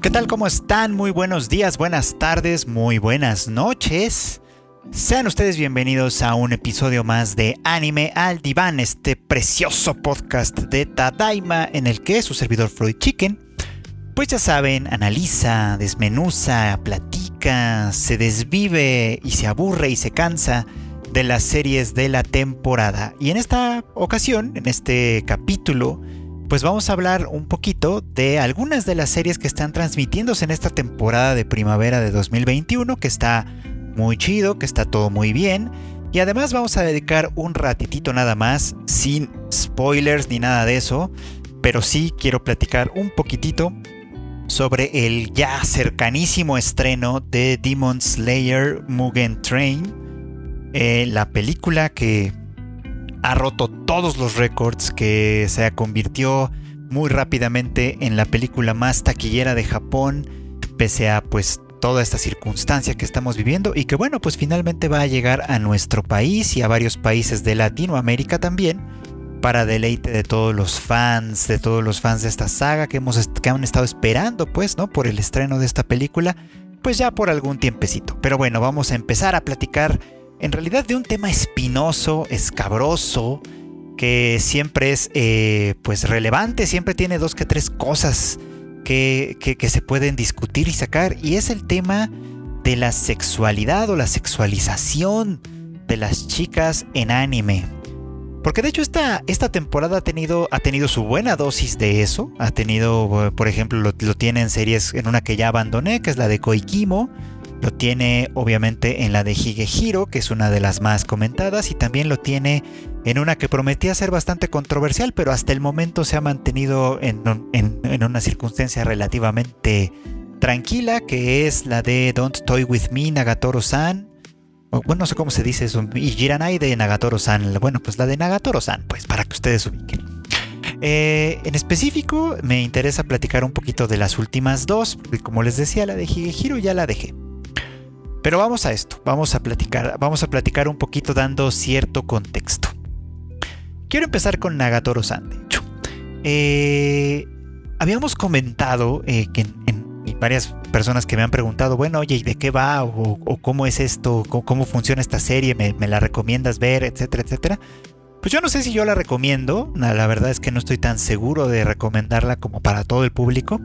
¿Qué tal? ¿Cómo están? Muy buenos días, buenas tardes, muy buenas noches. Sean ustedes bienvenidos a un episodio más de Anime al Diván, este precioso podcast de Tadaima en el que su servidor Freud Chicken, pues ya saben, analiza, desmenuza, platica, se desvive y se aburre y se cansa de las series de la temporada. Y en esta ocasión, en este capítulo, pues vamos a hablar un poquito de algunas de las series que están transmitiéndose en esta temporada de primavera de 2021, que está muy chido, que está todo muy bien. Y además vamos a dedicar un ratitito nada más, sin spoilers ni nada de eso, pero sí quiero platicar un poquitito sobre el ya cercanísimo estreno de Demon Slayer Mugen Train, eh, la película que ha roto todos los récords, que se convirtió muy rápidamente en la película más taquillera de Japón, pese a pues toda esta circunstancia que estamos viviendo y que bueno, pues finalmente va a llegar a nuestro país y a varios países de Latinoamérica también para deleite de todos los fans, de todos los fans de esta saga que hemos que han estado esperando pues, ¿no? por el estreno de esta película, pues ya por algún tiempecito. Pero bueno, vamos a empezar a platicar en realidad de un tema espinoso, escabroso, que siempre es eh, pues relevante, siempre tiene dos que tres cosas que, que, se pueden discutir y sacar, y es el tema de la sexualidad o la sexualización de las chicas en anime. Porque de hecho esta, esta temporada ha tenido, ha tenido su buena dosis de eso. Ha tenido, por ejemplo, lo, lo tiene en series, en una que ya abandoné, que es la de Koikimo lo tiene obviamente en la de Higehiro, que es una de las más comentadas, y también lo tiene en una que prometía ser bastante controversial, pero hasta el momento se ha mantenido en, una circunstancia relativamente tranquila, que es la de Don't Toy With Me, Nagatoro-san. Bueno, no sé cómo se dice eso. Y Jiranai de Nagatoro-san. Bueno, pues la de Nagatoro-san, pues para que ustedes ubiquen. Eh, en específico, me interesa platicar un poquito de las últimas dos, como les decía, la de Higehiro ya la dejé. Pero vamos a esto, vamos a platicar, vamos a platicar un poquito dando cierto contexto. Quiero empezar con Nagatoro-san, de hecho. Eh, habíamos comentado eh, que en, varias personas que me han preguntado, bueno, oye, ¿y de qué va? O, cómo es esto? ¿Cómo, funciona esta serie? ¿Me, ¿Me, la recomiendas ver? Etcétera, etcétera. Pues yo no sé si yo la recomiendo. La verdad es que no estoy tan seguro de recomendarla como para todo el público.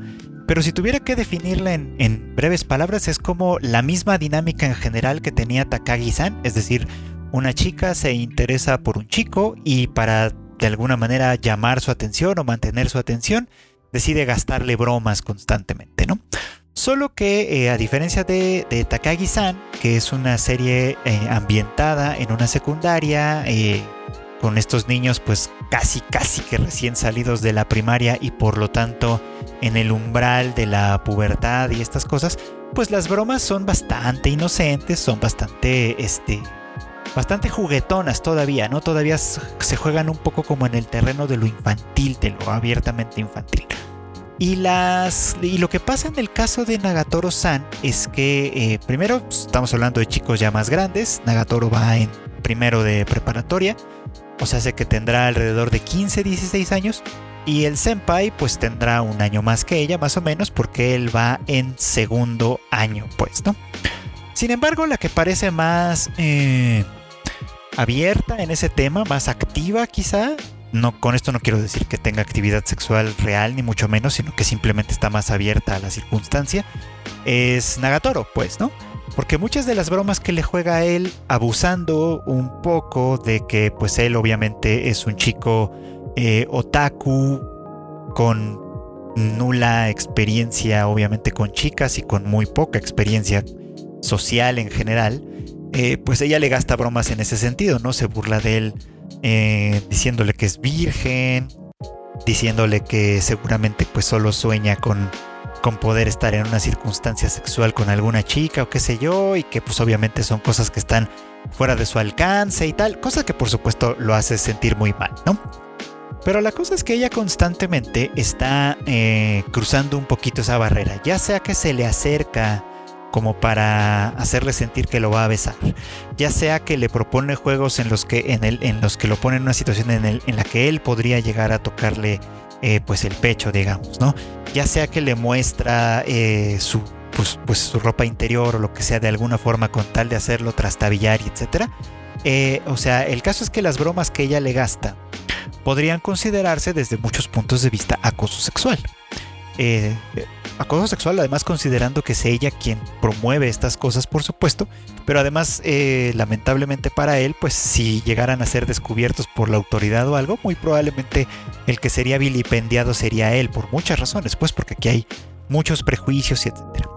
Pero si tuviera que definirla en, breves palabras, es como la misma dinámica en general que tenía Takagi-san, es decir, una chica se interesa por un chico y para de alguna manera llamar su atención o mantener su atención, decide gastarle bromas constantemente, ¿no? Solo que eh, a diferencia de, Takagi-san, que es una serie eh, ambientada en una secundaria, eh, con estos niños pues casi casi que recién salidos de la primaria y por lo tanto en el umbral de la pubertad y estas cosas, pues las bromas son bastante inocentes, son bastante este bastante juguetonas todavía, ¿no? Todavía se juegan un poco como en el terreno de lo infantil, de lo abiertamente infantil. Y, las, y lo que pasa en el caso de Nagatoro-san es que eh, primero estamos hablando de chicos ya más grandes, Nagatoro va en primero de preparatoria, o sea, sé que tendrá alrededor de 15, 16 años. Y el senpai pues tendrá un año más que ella, más o menos, porque él va en segundo año, pues, ¿no? Sin embargo, la que parece más eh, abierta en ese tema, más activa quizá, no, con esto no quiero decir que tenga actividad sexual real, ni mucho menos, sino que simplemente está más abierta a la circunstancia, es Nagatoro, pues, ¿no? Porque muchas de las bromas que le juega a él, abusando un poco de que pues él obviamente es un chico eh, otaku con nula experiencia obviamente con chicas y con muy poca experiencia social en general, eh, pues ella le gasta bromas en ese sentido, ¿no? Se burla de él eh, diciéndole que es virgen, diciéndole que seguramente pues solo sueña con con poder estar en una circunstancia sexual con alguna chica o qué sé yo, y que pues obviamente son cosas que están fuera de su alcance y tal, cosa que por supuesto lo hace sentir muy mal, ¿no? Pero la cosa es que ella constantemente está eh, cruzando un poquito esa barrera, ya sea que se le acerca como para hacerle sentir que lo va a besar, ya sea que le propone juegos en los que, en, el, en los que lo pone en una situación en, la que él podría llegar a tocarle eh, pues el pecho, digamos, ¿no? Ya sea que le muestra eh, su, pues, pues, su ropa interior o lo que sea de alguna forma con tal de hacerlo trastabillar y etcétera. o sea, el caso es que las bromas que ella le gasta podrían considerarse desde muchos puntos de vista acoso sexual. Eh, acoso sexual, además considerando que es ella quien promueve estas cosas, por supuesto, pero además, eh, lamentablemente para él, pues si llegaran a ser descubiertos por la autoridad o algo, muy probablemente el que sería vilipendiado sería él, por muchas razones, pues porque aquí hay muchos prejuicios y etcétera.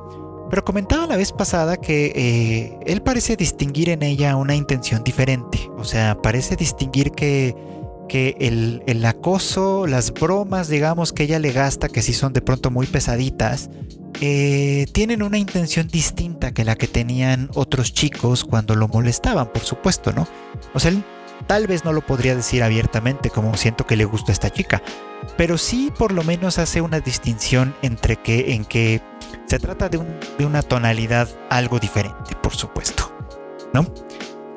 Pero comentaba la vez pasada que eh, él parece distinguir en ella una intención diferente, o sea, parece distinguir que que el, acoso, las bromas, digamos, que ella le gasta, que sí son de pronto muy pesaditas, eh, tienen una intención distinta que la que tenían otros chicos cuando lo molestaban, por supuesto, ¿no? O sea, él tal vez no lo podría decir abiertamente como siento que le gusta a esta chica, pero sí por lo menos hace una distinción entre que en que se trata de, de una tonalidad algo diferente, por supuesto, ¿no?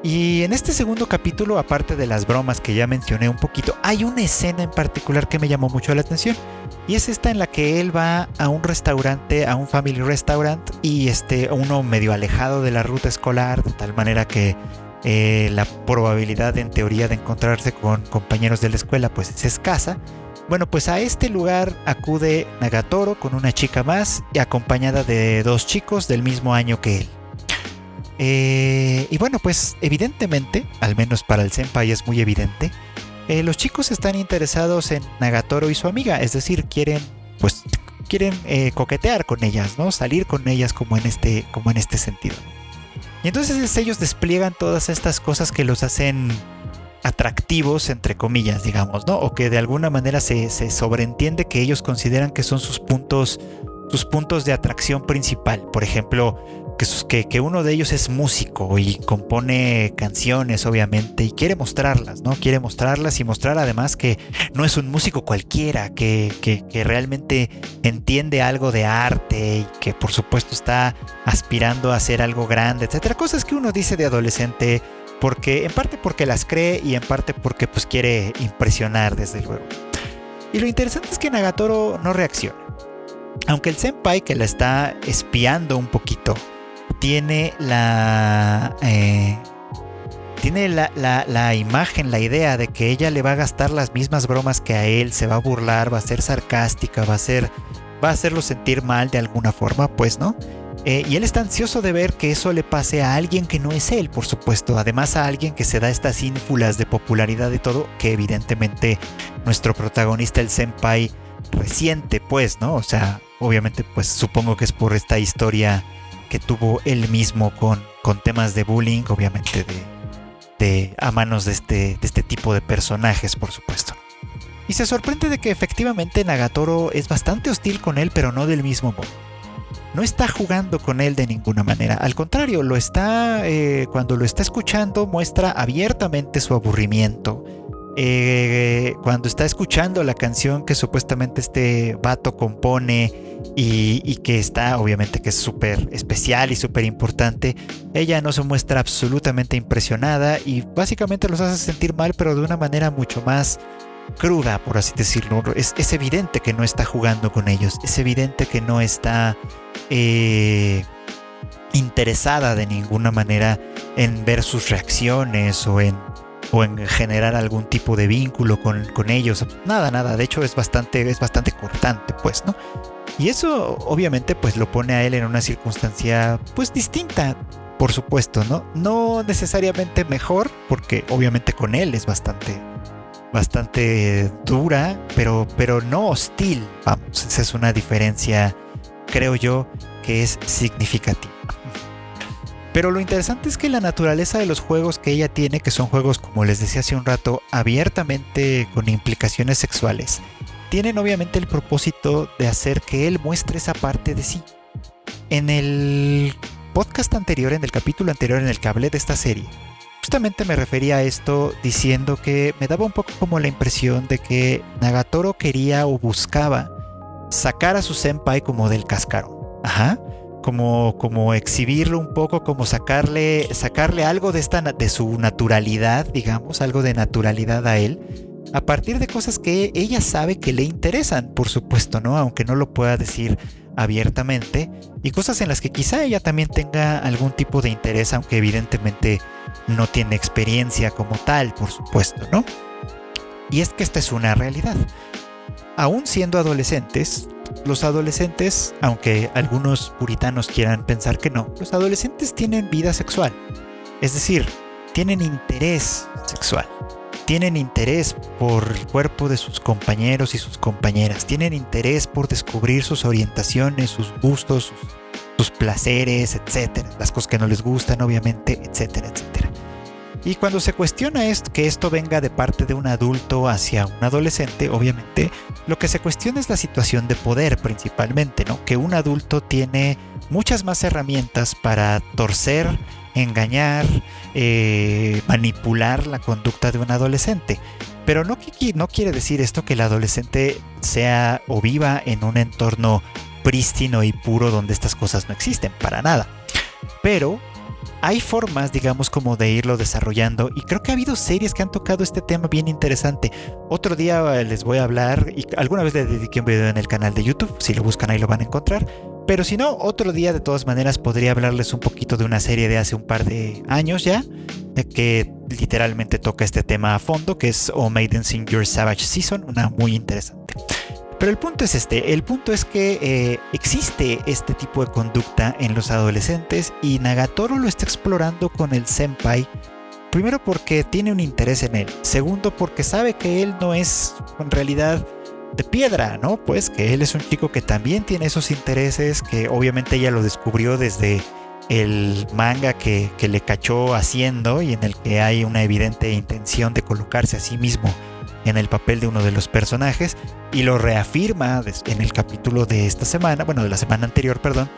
Y en este segundo capítulo, aparte de las bromas que ya mencioné un poquito, hay una escena en particular que me llamó mucho la atención. Y es esta en la que él va a un restaurante, a un family restaurant, y este, uno medio alejado de la ruta escolar, de tal manera que eh, la probabilidad en teoría de encontrarse con compañeros de la escuela pues es escasa. Bueno, pues a este lugar acude Nagatoro con una chica más y acompañada de dos chicos del mismo año que él. Eh, y bueno, pues evidentemente, al menos para el senpai es muy evidente, eh, los chicos están interesados en Nagatoro y su amiga, es decir, quieren, pues, quieren eh, coquetear con ellas, ¿no? Salir con ellas como en este, como en este sentido. Y entonces ellos despliegan todas estas cosas que los hacen atractivos, entre comillas, digamos, ¿no? O que de alguna manera se, se sobreentiende que ellos consideran que son sus puntos, sus puntos de atracción principal. Por ejemplo, que, uno de ellos es músico y compone canciones, obviamente, y quiere mostrarlas, ¿no? Quiere mostrarlas y mostrar además que no es un músico cualquiera, que, que, realmente entiende algo de arte y que por supuesto está aspirando a hacer algo grande, etcétera. Cosas que uno dice de adolescente, porque, en parte porque las cree y en parte porque pues quiere impresionar, desde luego. Y lo interesante es que Nagatoro no reacciona. Aunque el senpai que la está espiando un poquito, tiene la... Eh, tiene la, la, imagen, la idea de que ella le va a gastar las mismas bromas que a él, se va a burlar, va a ser sarcástica, va a ser, va a hacerlo sentir mal de alguna forma, pues, ¿no? Eh, y él está ansioso de ver que eso le pase a alguien que no es él, por supuesto. Además a alguien que se da estas ínfulas de popularidad y todo, que evidentemente nuestro protagonista, el senpai, reciente, pues, ¿no? O sea, obviamente, pues supongo que es por esta historia que tuvo él mismo con, con temas de bullying, obviamente de, a manos de este, de este tipo de personajes, por supuesto. Y se sorprende de que efectivamente Nagatoro es bastante hostil con él, pero no del mismo modo. No está jugando con él de ninguna manera. Al contrario, lo está. Eh, cuando lo está escuchando, muestra abiertamente su aburrimiento eh, cuando está escuchando la canción que supuestamente este vato compone y, que está, obviamente que es súper especial y súper importante, ella no se muestra absolutamente impresionada y básicamente los hace sentir mal, pero de una manera mucho más cruda, por así decirlo. Es, evidente que no está jugando con ellos, es evidente que no está eh, interesada de ninguna manera en ver sus reacciones o en o en generar algún tipo de vínculo con, ellos. Nada, nada. De hecho es bastante, es bastante cortante, pues, ¿no? Y eso obviamente pues lo pone a él en una circunstancia pues distinta, por supuesto, ¿no? No necesariamente mejor, porque obviamente con él es bastante, bastante dura, pero, pero no hostil. Vamos, esa es una diferencia, creo yo, que es significativa. Pero lo interesante es que la naturaleza de los juegos que ella tiene, que son juegos, como les decía hace un rato, abiertamente con implicaciones sexuales, tienen obviamente el propósito de hacer que él muestre esa parte de sí. En el podcast anterior, en el capítulo anterior en el que hablé de esta serie, justamente me refería a esto diciendo que me daba un poco como la impresión de que Nagatoro quería o buscaba sacar a su senpai como del cascarón. Ajá como, como exhibirlo un poco, como sacarle, sacarle algo de, esta, de su naturalidad, digamos, algo de naturalidad a él, a partir de cosas que ella sabe que le interesan, por supuesto, ¿no? Aunque no lo pueda decir abiertamente, y cosas en las que quizá ella también tenga algún tipo de interés, aunque evidentemente no tiene experiencia como tal, por supuesto, ¿no? Y es que esta es una realidad. Aún siendo adolescentes, los adolescentes, aunque algunos puritanos quieran pensar que no, los adolescentes tienen vida sexual. Es decir, tienen interés sexual. Tienen interés por el cuerpo de sus compañeros y sus compañeras. Tienen interés por descubrir sus orientaciones, sus gustos, sus, placeres, etcétera. Las cosas que no les gustan, obviamente, etcétera, etcétera. Y cuando se cuestiona esto, que esto venga de parte de un adulto hacia un adolescente, obviamente, lo que se cuestiona es la situación de poder principalmente, ¿no? Que un adulto tiene muchas más herramientas para torcer, engañar, eh, manipular la conducta de un adolescente. Pero no, no quiere decir esto que el adolescente sea o viva en un entorno prístino y puro donde estas cosas no existen, para nada. Pero hay formas, digamos, como de irlo desarrollando y creo que ha habido series que han tocado este tema bien interesante. Otro día eh, les voy a hablar y alguna vez le dediqué un video en el canal de YouTube, si lo buscan ahí lo van a encontrar. Pero si no, otro día de todas maneras podría hablarles un poquito de una serie de hace un par de años ya, que literalmente toca este tema a fondo, que es O Maidens in Your Savage Season, una muy interesante. Pero el punto es este, el punto es que eh, existe este tipo de conducta en los adolescentes y Nagatoro lo está explorando con el senpai. Primero porque tiene un interés en él, segundo porque sabe que él no es en realidad de piedra, ¿no? Pues que él es un chico que también tiene esos intereses, que obviamente ella lo descubrió desde el manga que, que le cachó haciendo y en el que hay una evidente intención de colocarse a sí mismo en el papel de uno de los personajes y lo reafirma en el capítulo de esta semana, bueno, de la semana anterior, perdón,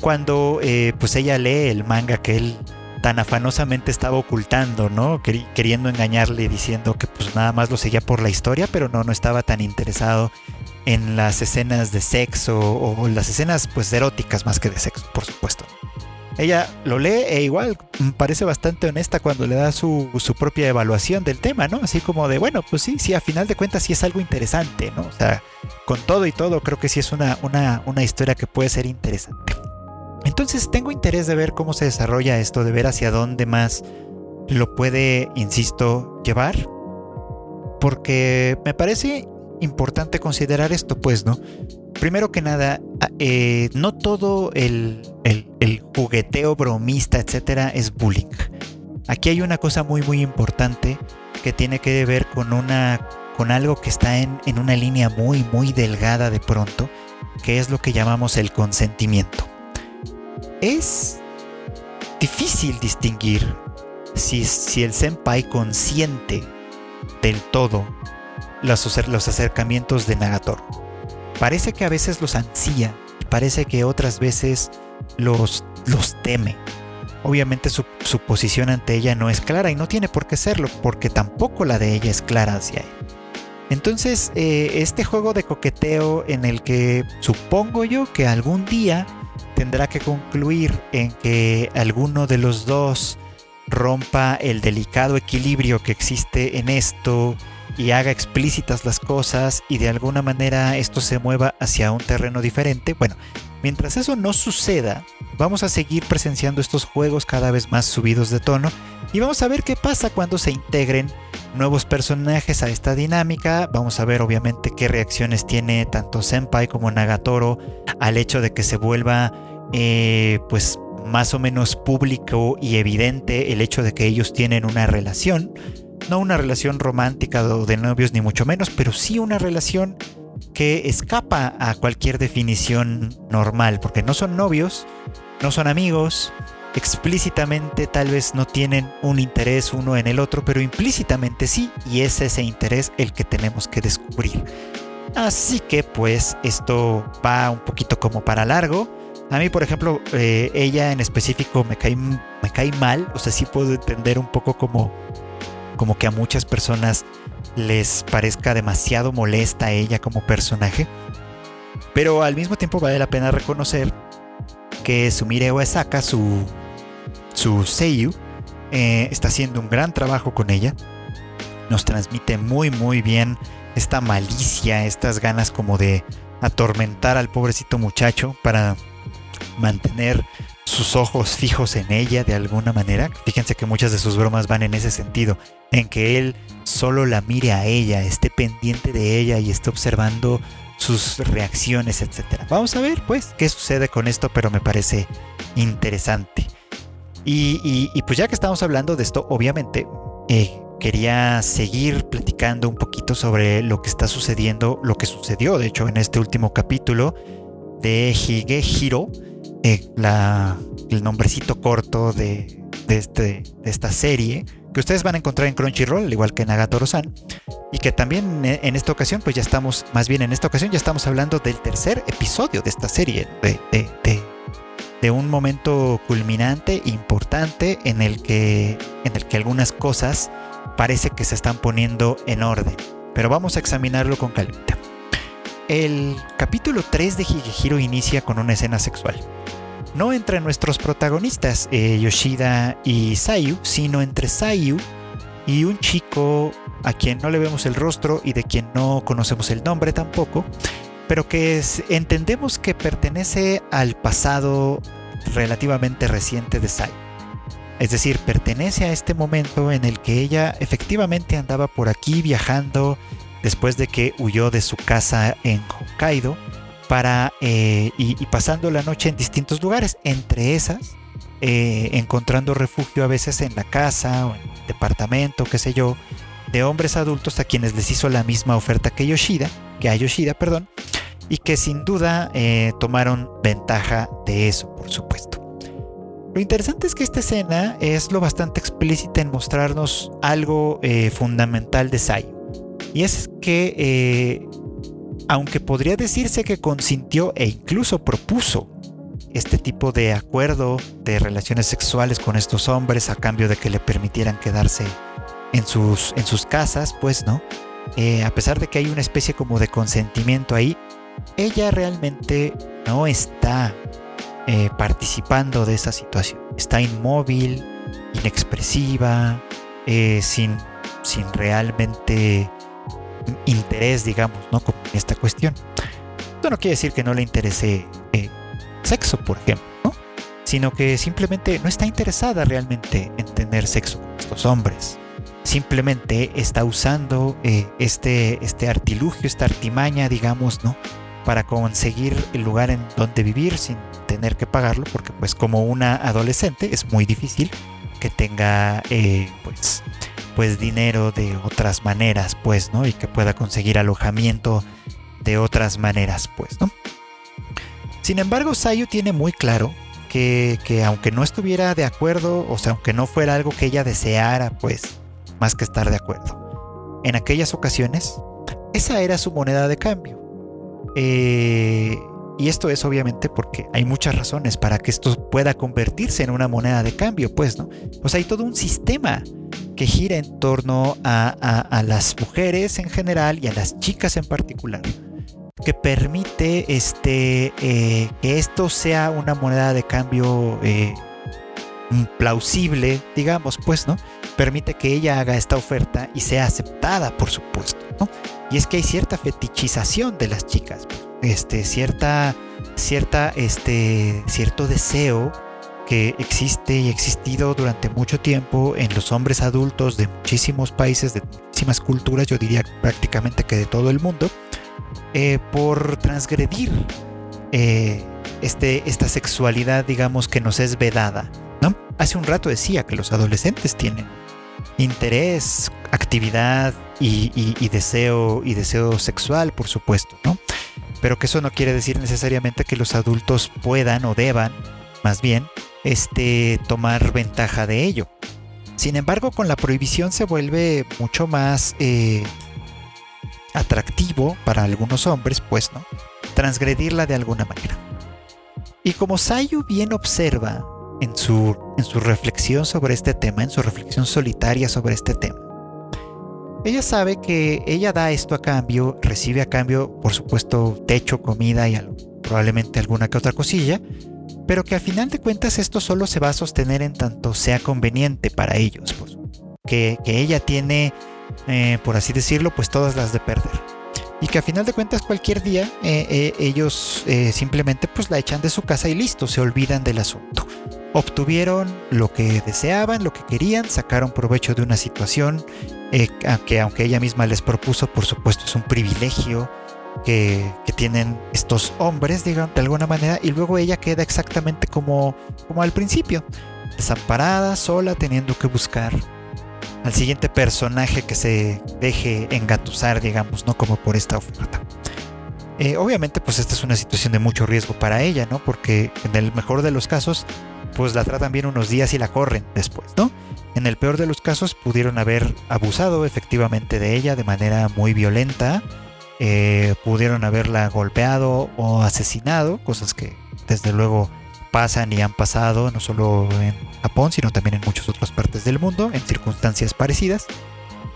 cuando eh, pues ella lee el manga que él tan afanosamente estaba ocultando, ¿no? Queriendo engañarle diciendo que pues nada más lo seguía por la historia, pero no, no estaba tan interesado en las escenas de sexo o las escenas pues eróticas más que de sexo, por supuesto. Ella lo lee e igual parece bastante honesta cuando le da su, propia evaluación del tema, ¿no? Así como de, bueno, pues sí, sí, a final de cuentas sí es algo interesante, ¿no? O sea, con todo y todo creo que sí es una, una, una historia que puede ser interesante. Entonces tengo interés de ver cómo se desarrolla esto, de ver hacia dónde más lo puede, insisto, llevar. Porque me parece importante considerar esto, pues, ¿no? Primero que nada, ah, eh, no todo el, jugueteo bromista, etcétera, es bullying. Aquí hay una cosa muy, muy importante que tiene que ver con una con algo que está en, en una línea muy, muy delgada de pronto, que es lo que llamamos el consentimiento. Es difícil distinguir si, si el senpai consiente del todo los, los acercamientos de Nagatoro. Parece que a veces los ansía, parece que otras veces los, los teme. Obviamente su, posición ante ella no es clara y no tiene por qué serlo, porque tampoco la de ella es clara hacia él. Entonces, eh, este juego de coqueteo en el que supongo yo que algún día tendrá que concluir en que alguno de los dos rompa el delicado equilibrio que existe en esto y haga explícitas las cosas y de alguna manera esto se mueva hacia un terreno diferente, bueno, mientras eso no suceda, vamos a seguir presenciando estos juegos cada vez más subidos de tono y vamos a ver qué pasa cuando se integren nuevos personajes a esta dinámica. Vamos a ver obviamente qué reacciones tiene tanto Senpai como Nagatoro al hecho de que se vuelva eh, pues más o menos público y evidente el hecho de que ellos tienen una relación no una relación romántica o de novios ni mucho menos, pero sí una relación que escapa a cualquier definición normal, porque no son novios, no son amigos, explícitamente tal vez no tienen un interés uno en el otro, pero implícitamente sí, y es ese interés el que tenemos que descubrir. Así que pues esto va un poquito como para largo. A mí, por ejemplo, eh, ella en específico me cae, me cae mal, o sea, sí puedo entender un poco como como que a muchas personas les parezca demasiado molesta ella como personaje. Pero al mismo tiempo vale la pena reconocer que Sumire Uesaka, su, su Seiyu, eh, está haciendo un gran trabajo con ella. nos transmite muy muy bien esta malicia, estas ganas como de atormentar al pobrecito muchacho para mantener sus ojos fijos en ella de alguna manera. Fíjense que muchas de sus bromas van en ese sentido, en que él solo la mire a ella, esté pendiente de ella y esté observando sus reacciones, etc. Vamos a ver pues qué sucede con esto, pero me parece interesante. Y, pues ya que estamos hablando de esto, obviamente eh, quería seguir platicando un poquito sobre lo que está sucediendo, lo que sucedió de hecho en este último capítulo de Higehiro eh, el nombrecito corto de, este, de esta serie que ustedes van a encontrar en Crunchyroll, al igual que en Agatoro-san, y que también en esta ocasión, pues ya estamos, más bien en esta ocasión ya estamos hablando del tercer episodio de esta serie, de, de, de, un momento culminante, importante, en el, que, en el que algunas cosas parece que se están poniendo en orden, pero vamos a examinarlo con calma. El capítulo 3 de Higehiro inicia con una escena sexual no entre nuestros protagonistas, eh, Yoshida y Sayu, sino entre Sayu y un chico a quien no le vemos el rostro y de quien no conocemos el nombre tampoco, pero que entendemos que pertenece al pasado relativamente reciente de Sayu. Es decir, pertenece a este momento en el que ella efectivamente andaba por aquí viajando después de que huyó de su casa en Hokkaido para eh, y, pasando la noche en distintos lugares, entre esas eh, encontrando refugio a veces en la casa o en el departamento, qué sé yo, de hombres adultos a quienes les hizo la misma oferta que Yoshida, que a Yoshida, perdón, y que sin duda eh, tomaron ventaja de eso, por supuesto. Lo interesante es que esta escena es lo bastante explícita en mostrarnos algo fundamental de Sai. Y es que aunque podría decirse que consintió e incluso propuso este tipo de acuerdo de relaciones sexuales con estos hombres a cambio de que le permitieran quedarse en sus, en sus casas, pues no. Eh, a pesar de que hay una especie como de consentimiento ahí, ella realmente no está eh, participando de esa situación. Está inmóvil, inexpresiva, eh, sin, sin realmente interés, digamos, ¿no? Como en esta cuestión. Esto no quiere decir que no le interese eh, sexo, por ejemplo, ¿no? Sino que simplemente no está interesada realmente en tener sexo con estos hombres. Simplemente está usando eh, este, este artilugio, esta artimaña, digamos, ¿no? Para conseguir el lugar en donde vivir sin tener que pagarlo, porque pues como una adolescente es muy difícil que tenga eh, pues pues dinero de otras maneras, pues, ¿no? Y que pueda conseguir alojamiento de otras maneras, pues, ¿no? Sin embargo, Sayu tiene muy claro que, que, aunque no estuviera de acuerdo, o sea, aunque no fuera algo que ella deseara, pues, más que estar de acuerdo. En aquellas ocasiones, esa era su moneda de cambio. Eh, y esto es obviamente porque hay muchas razones para que esto pueda convertirse en una moneda de cambio, pues, ¿no? Pues hay todo un sistema que gira en torno a, las mujeres en general y a las chicas en particular, que permite este, eh, que esto sea una moneda de cambio eh, plausible, digamos, pues, ¿no? Permite que ella haga esta oferta y sea aceptada, por supuesto, ¿no? Y es que hay cierta fetichización de las chicas, este, cierta, cierta, este, cierto deseo que existe y existido durante mucho tiempo en los hombres adultos de muchísimos países, de muchísimas culturas, yo diría prácticamente que de todo el mundo, eh, por transgredir eh, este, esta sexualidad, digamos, que nos es vedada. ¿no? Hace un rato decía que los adolescentes tienen interés, actividad y, deseo y deseo sexual, por supuesto, ¿no? Pero que eso no quiere decir necesariamente que los adultos puedan o deban, más bien, este, tomar ventaja de ello. Sin embargo, con la prohibición se vuelve mucho más eh, atractivo para algunos hombres, pues, ¿no? Transgredirla de alguna manera. Y como Sayu bien observa en su, en su reflexión sobre este tema, en su reflexión solitaria sobre este tema, ella sabe que ella da esto a cambio, recibe a cambio, por supuesto, techo, comida y probablemente alguna que otra cosilla, pero que a final de cuentas esto solo se va a sostener en tanto sea conveniente para ellos, pues, que, ella tiene eh, por así decirlo, pues todas las de perder. Y que a final de cuentas cualquier día ellos simplemente pues la echan de su casa y listo, se olvidan del asunto. Obtuvieron lo que deseaban, lo que querían, sacaron provecho de una situación que aunque ella misma les propuso, por supuesto es un privilegio que, tienen estos hombres, digamos, de alguna manera, y luego ella queda exactamente como, como al principio, desamparada, sola, teniendo que buscar al siguiente personaje que se deje engatusar, digamos, ¿no? Como por esta oferta. Eh, obviamente, pues esta es una situación de mucho riesgo para ella, ¿no? Porque en el mejor de los casos, pues la tratan bien unos días y la corren después, ¿no? En el peor de los casos, pudieron haber abusado efectivamente de ella de manera muy violenta eh, pudieron haberla golpeado o asesinado, cosas que desde luego pasan y han pasado no solo en Japón, sino también en muchas otras partes del mundo, en circunstancias parecidas.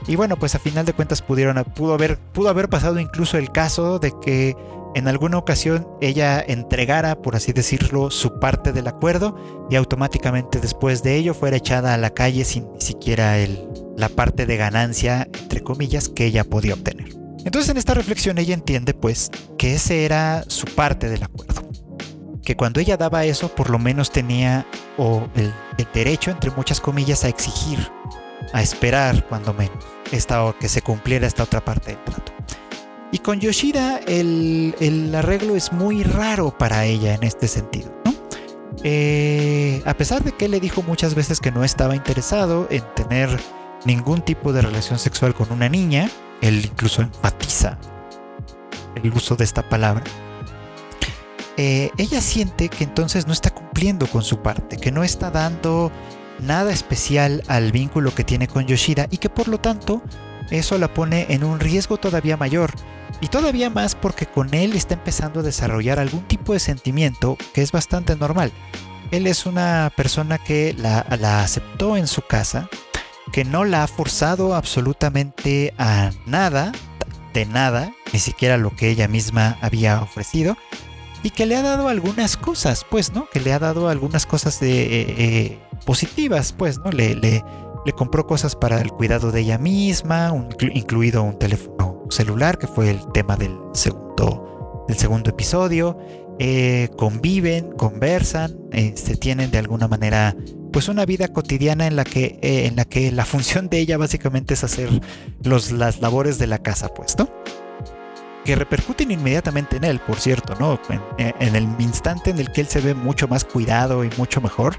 Y bueno, pues a final de cuentas pudieron, pudo, haber, pudo haber pasado incluso el caso de que en alguna ocasión ella entregara, por así decirlo, su parte del acuerdo y automáticamente después de ello fuera echada a la calle sin ni siquiera el, la parte de ganancia, entre comillas, que ella podía obtener. Entonces en esta reflexión ella entiende pues que ese era su parte del acuerdo. Que cuando ella daba eso por lo menos tenía o el, derecho entre muchas comillas a exigir, a esperar cuando menos esta, que se cumpliera esta otra parte del trato. Y con Yoshida el, arreglo es muy raro para ella en este sentido. Eh, a pesar de que le dijo muchas veces que no estaba interesado en tener ningún tipo de relación sexual con una niña, él incluso enfatiza el uso de esta palabra, eh, ella siente que entonces no está cumpliendo con su parte, que no está dando nada especial al vínculo que tiene con Yoshida y que por lo tanto eso la pone en un riesgo todavía mayor. Y todavía más porque con él está empezando a desarrollar algún tipo de sentimiento que es bastante normal. Él es una persona que la, aceptó en su casa, que no la ha forzado absolutamente a nada, de nada, ni siquiera lo que ella misma había ofrecido, y que le ha dado algunas cosas, pues, ¿no? Que le ha dado algunas cosas de, eh, eh, positivas, pues, ¿no? Le, le, compró cosas para el cuidado de ella misma, incluido un teléfono celular, que fue el tema del segundo, del segundo episodio. Eh, conviven, conversan, se tienen de alguna manera pues una vida cotidiana en la que, eh, en la, que la función de ella básicamente es hacer los, las labores de la casa, pues, ¿no? Que repercuten inmediatamente en él, por cierto, ¿no? En, el instante en el que él se ve mucho más cuidado y mucho mejor,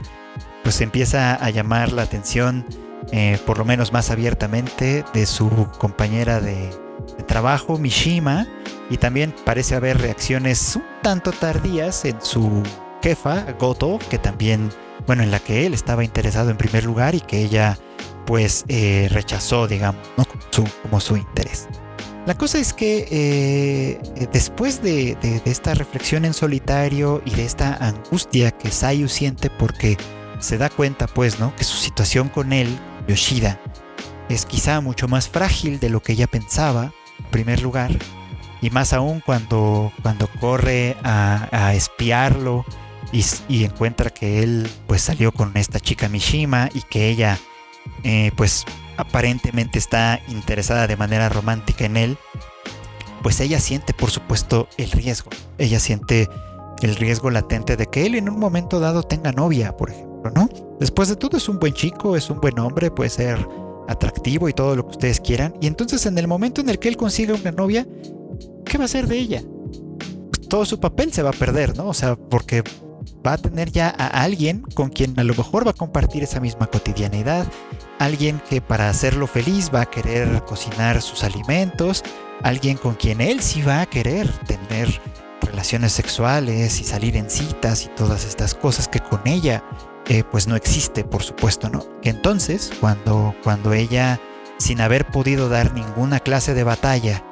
pues empieza a llamar la atención, eh, por lo menos más abiertamente, de su compañera de, de trabajo, Mishima, y también parece haber reacciones un tanto tardías en su jefa, Goto, que también bueno, en la que él estaba interesado en primer lugar y que ella pues eh, rechazó, digamos, como, su, interés. La cosa es que eh, después de, esta reflexión en solitario y de esta angustia que Sayu siente porque se da cuenta, pues, ¿no? Que su situación con él, Yoshida, es quizá mucho más frágil de lo que ella pensaba, en primer lugar, y más aún cuando, cuando corre a, a espiarlo y, encuentra que él pues salió con esta chica Mishima y que ella eh, pues aparentemente está interesada de manera romántica en él, pues ella siente por supuesto el riesgo. Ella siente el riesgo latente de que él en un momento dado tenga novia, por ejemplo, ¿no? Después de todo es un buen chico, es un buen hombre, puede ser atractivo y todo lo que ustedes quieran. Y entonces en el momento en el que él consiga una novia, ¿qué va a hacer de ella? Pues, todo su papel se va a perder, ¿no? O sea, porque va a tener ya a alguien con quien a lo mejor va a compartir esa misma cotidianidad, alguien que para hacerlo feliz va a querer cocinar sus alimentos, alguien con quien él sí va a querer tener relaciones sexuales y salir en citas y todas estas cosas que con ella eh, pues no existe, por supuesto, ¿no? Que entonces cuando, cuando ella, sin haber podido dar ninguna clase de batalla,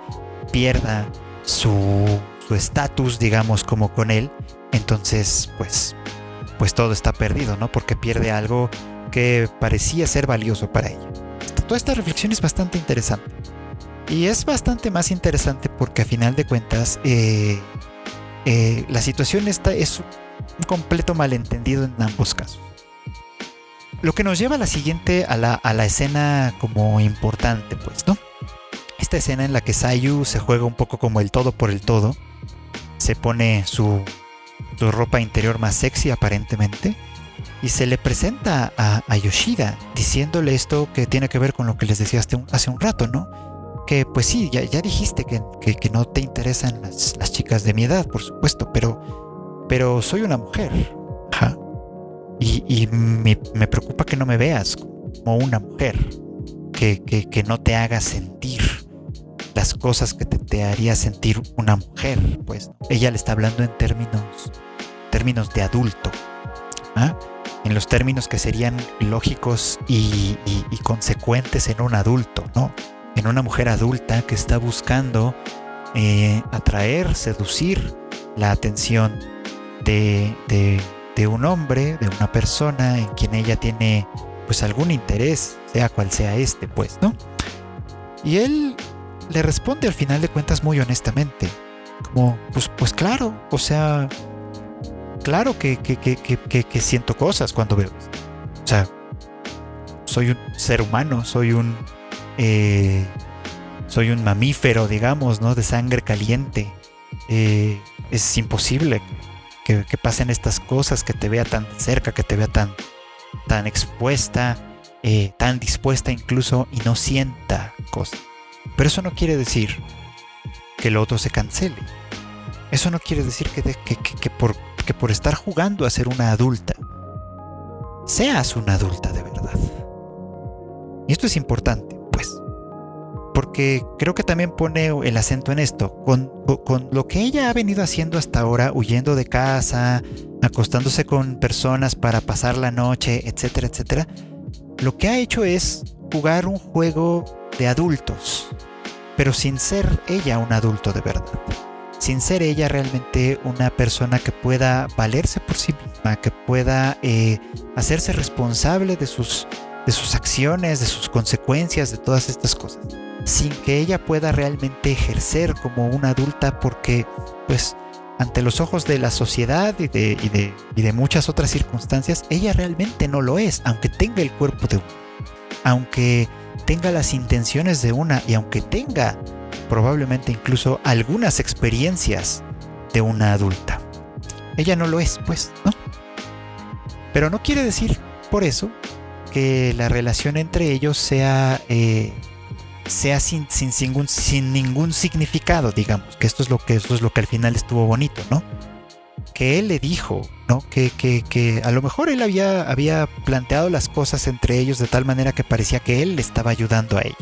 pierda su estatus, digamos, como con él, entonces, pues, pues todo está perdido, ¿no? Porque pierde algo que parecía ser valioso para ella. Toda esta reflexión es bastante interesante. Y es bastante más interesante porque a final de cuentas eh, eh, la situación está, es un completo malentendido en ambos casos. Lo que nos lleva a la siguiente, a la, a la escena como importante, pues, ¿no? Esta escena en la que Sayu se juega un poco como el todo por el todo, se pone su, su ropa interior más sexy aparentemente, y se le presenta a, Yoshida diciéndole esto que tiene que ver con lo que les decía hace un, rato, ¿no? Que pues sí, ya, ya dijiste que, que, no te interesan las, las, chicas de mi edad, por supuesto, pero, pero soy una mujer. Y, y me, me, preocupa que no me veas como una mujer, que, que no te haga sentir las cosas que te, te, haría sentir una mujer. Pues ella le está hablando en términos, términos de adulto. ¿ah? en los términos que serían lógicos y, consecuentes en un adulto, ¿no? En una mujer adulta que está buscando eh, atraer, seducir la atención de, de, un hombre, de una persona en quien ella tiene pues algún interés, sea cual sea este, pues, ¿no? Y él le responde al final de cuentas muy honestamente, como, pues, pues claro, o sea, claro que, que, siento cosas cuando veo O sea, soy un ser humano, soy un. Eh, soy un mamífero, digamos, ¿no? De sangre caliente. Eh, es imposible que, pasen estas cosas, que te vea tan cerca, que te vea tan, tan expuesta, eh, tan dispuesta incluso y no sienta cosas. Pero eso no quiere decir que lo otro se cancele. Eso no quiere decir que, que por que por estar jugando a ser una adulta, seas una adulta de verdad. Y esto es importante, porque creo que también pone el acento en esto, con, con lo que ella ha venido haciendo hasta ahora, huyendo de casa, acostándose con personas para pasar la noche, etcétera, etcétera, lo que ha hecho es jugar un juego de adultos, pero sin ser ella un adulto de verdad sin ser ella realmente una persona que pueda valerse por sí misma, que pueda eh, hacerse responsable de sus, de sus acciones, de sus consecuencias, de todas estas cosas, sin que ella pueda realmente ejercer como una adulta porque, pues, ante los ojos de la sociedad y de, y de, y de muchas otras circunstancias, ella realmente no lo es, aunque tenga el cuerpo de una, aunque tenga las intenciones de una y aunque tenga probablemente incluso algunas experiencias de una adulta. Ella no lo es, pues, ¿no? Pero no quiere decir por eso que la relación entre ellos sea, eh, sea sin, sin, ningún, sin ningún significado, digamos, que esto es lo que, esto es lo que al final estuvo bonito, ¿no? Que él le dijo, ¿no? Que, que, que a lo mejor él había, había planteado las cosas entre ellos de tal manera que parecía que él le estaba ayudando a ella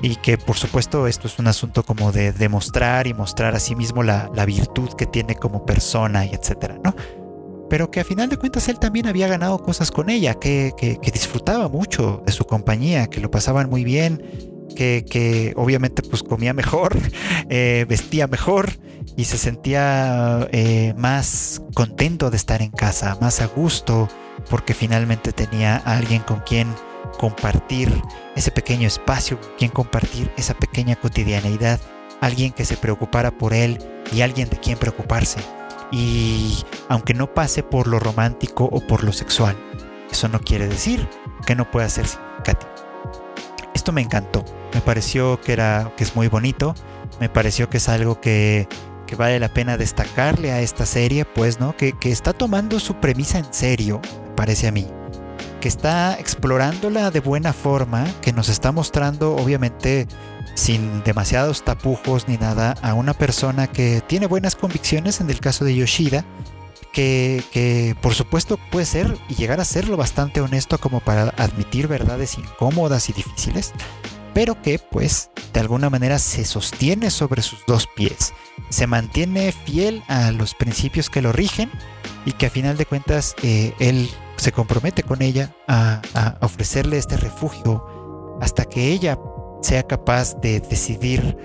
y que por supuesto esto es un asunto como de demostrar y mostrar a sí mismo la, virtud que tiene como persona y etcétera, ¿no? Pero que a final de cuentas él también había ganado cosas con ella, que, disfrutaba mucho de su compañía, que lo pasaban muy bien, que, obviamente pues comía mejor, eh, vestía mejor y se sentía eh, más contento de estar en casa, más a gusto, porque finalmente tenía alguien con quien compartir ese pequeño espacio, quien compartir esa pequeña cotidianeidad, alguien que se preocupara por él y alguien de quien preocuparse. Y aunque no pase por lo romántico o por lo sexual, eso no quiere decir que no pueda ser significativo. Esto me encantó, me pareció que era que es muy bonito, me pareció que es algo que, que vale la pena destacarle a esta serie, pues, ¿no? Que, que está tomando su premisa en serio, parece a mí. Que está explorándola de buena forma, que nos está mostrando obviamente sin demasiados tapujos ni nada a una persona que tiene buenas convicciones en el caso de Yoshida, que, por supuesto puede ser y llegar a serlo bastante honesto como para admitir verdades incómodas y difíciles, pero que pues de alguna manera se sostiene sobre sus dos pies, se mantiene fiel a los principios que lo rigen y que a final de cuentas eh, él se compromete con ella a, ofrecerle este refugio hasta que ella sea capaz de decidir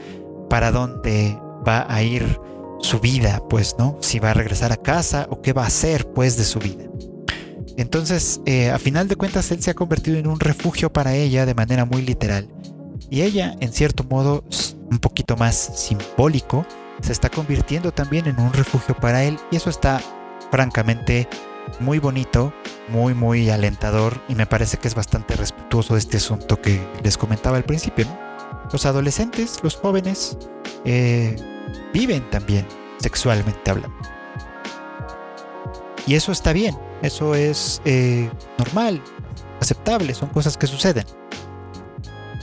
para dónde va a ir su vida, pues, ¿no? Si va a regresar a casa o qué va a hacer, pues, de su vida. Entonces, eh, a final de cuentas, él se ha convertido en un refugio para ella de manera muy literal. Y ella, en cierto modo, un poquito más simbólico, se está convirtiendo también en un refugio para él. Y eso está, francamente, muy bonito muy, muy alentador y me parece que es bastante respetuoso este asunto que les comentaba al principio. Los adolescentes, los jóvenes, eh, viven también sexualmente hablando. Y eso está bien, eso es eh, normal, aceptable, son cosas que suceden.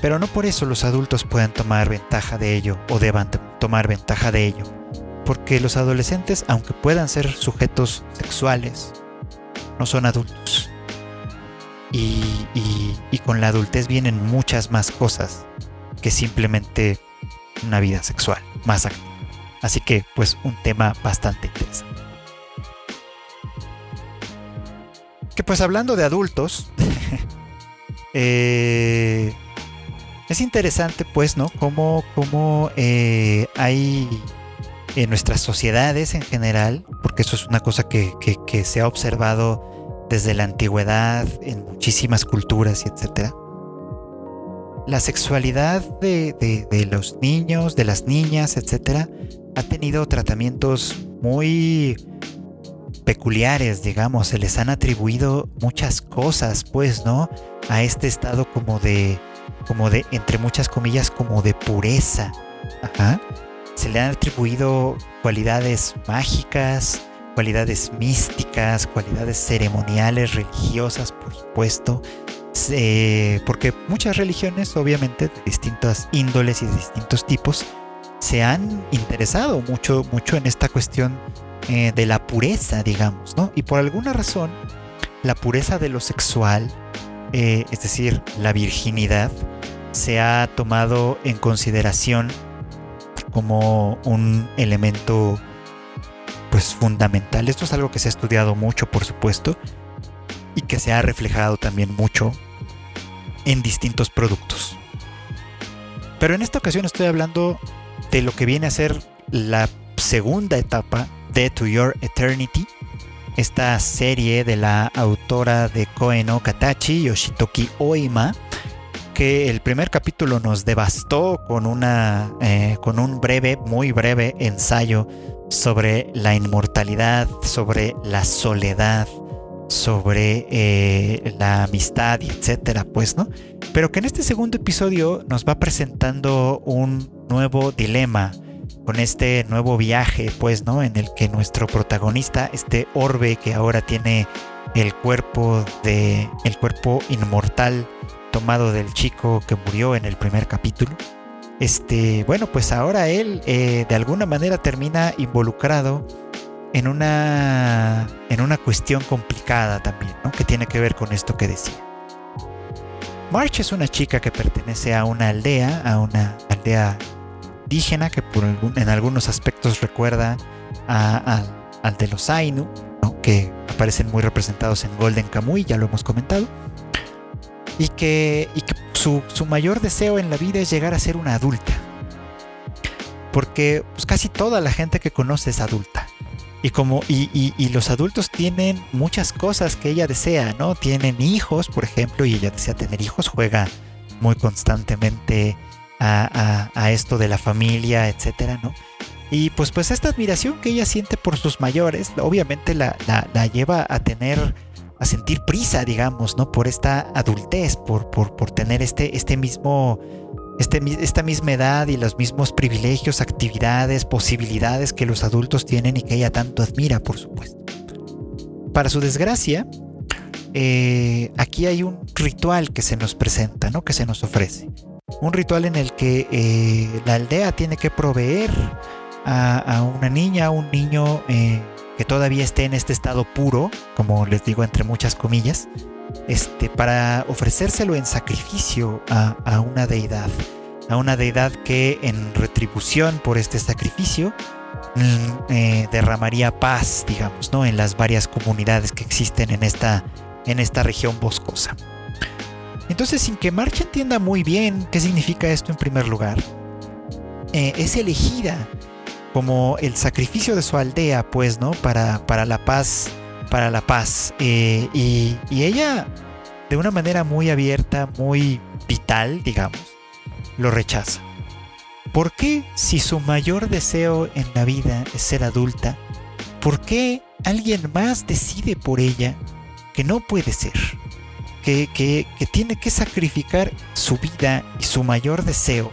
Pero no por eso los adultos pueden tomar ventaja de ello o deban tomar ventaja de ello. Porque los adolescentes, aunque puedan ser sujetos sexuales, no son adultos. Y, con la adultez vienen muchas más cosas que simplemente una vida sexual más activa. Así que pues un tema bastante interesante. Que pues hablando de adultos, eh, es interesante, pues, ¿no? Cómo, cómo eh, hay en nuestras sociedades en general, porque eso es una cosa que, se ha observado desde la antigüedad, en muchísimas culturas y etcétera. La sexualidad de, de, los niños, de las niñas, etcétera, ha tenido tratamientos muy peculiares, digamos, se les han atribuido muchas cosas, pues, ¿no? A este estado como de, como de, entre muchas comillas, como de pureza. Ajá. Se le han atribuido cualidades mágicas, cualidades místicas, cualidades ceremoniales, religiosas, por supuesto. porque muchas religiones, obviamente, de distintas índoles y de distintos tipos, se han interesado mucho, mucho en esta cuestión eh, de la pureza, digamos, ¿no? Y por alguna razón, la pureza de lo sexual, eh, es decir, la virginidad, se ha tomado en consideración como un elemento pues fundamental. Esto es algo que se ha estudiado mucho, por supuesto, y que se ha reflejado también mucho en distintos productos. Pero en esta ocasión estoy hablando de lo que viene a ser la segunda etapa de To Your Eternity, esta serie de la autora de Koen no Katachi, Yoshitoki Oima, que el primer capítulo nos devastó con, una, eh, con un breve, muy breve ensayo sobre la inmortalidad, sobre la soledad, sobre eh, la amistad, etcétera, pues, ¿no? Pero que en este segundo episodio nos va presentando un nuevo dilema con este nuevo viaje, pues, ¿no? En el que nuestro protagonista, este orbe que ahora tiene el cuerpo de el cuerpo inmortal tomado del chico que murió en el primer capítulo. Este, bueno, pues ahora él eh, de alguna manera termina involucrado en una en una cuestión complicada también, ¿no? Que tiene que ver con esto que decía. March es una chica que pertenece a una aldea, a una aldea indígena que por en algunos aspectos recuerda al de los Ainu, que aparecen muy representados en Golden Kamuy, ya lo hemos comentado, y que, su, mayor deseo en la vida es llegar a ser una adulta, porque pues, casi toda la gente que conoce es adulta. Y como y, y, los adultos tienen muchas cosas que ella desea, ¿no? Tienen hijos, por ejemplo, y ella desea tener hijos, juega muy constantemente a, esto de la familia, etcétera, ¿no? Y pues, pues esta admiración que ella siente por sus mayores, obviamente la, la, lleva a tener, a sentir prisa, digamos, ¿no? Por esta adultez, por, por, por tener este, este mismo, este, esta misma edad y los mismos privilegios, actividades, posibilidades que los adultos tienen y que ella tanto admira, por supuesto. Para su desgracia, eh, aquí hay un ritual que se nos presenta, ¿no? Que se nos ofrece un ritual en el que eh, la aldea tiene que proveer a, una niña, a un niño eh, que todavía esté en este estado puro, como les digo entre muchas comillas, este, para ofrecérselo en sacrificio a, una deidad, a una deidad que en retribución por este sacrificio mm, eh, derramaría paz, digamos, ¿no? en las varias comunidades que existen en esta, en esta región boscosa. Entonces, sin que March entienda muy bien qué significa esto en primer lugar, eh, es elegida como el sacrificio de su aldea, pues, ¿no? Para, para la paz, para la paz. Eh, y, y ella, de una manera muy abierta, muy vital, digamos, lo rechaza. ¿Por qué, si su mayor deseo en la vida es ser adulta, por qué alguien más decide por ella que no puede ser, que, que, tiene que sacrificar su vida y su mayor deseo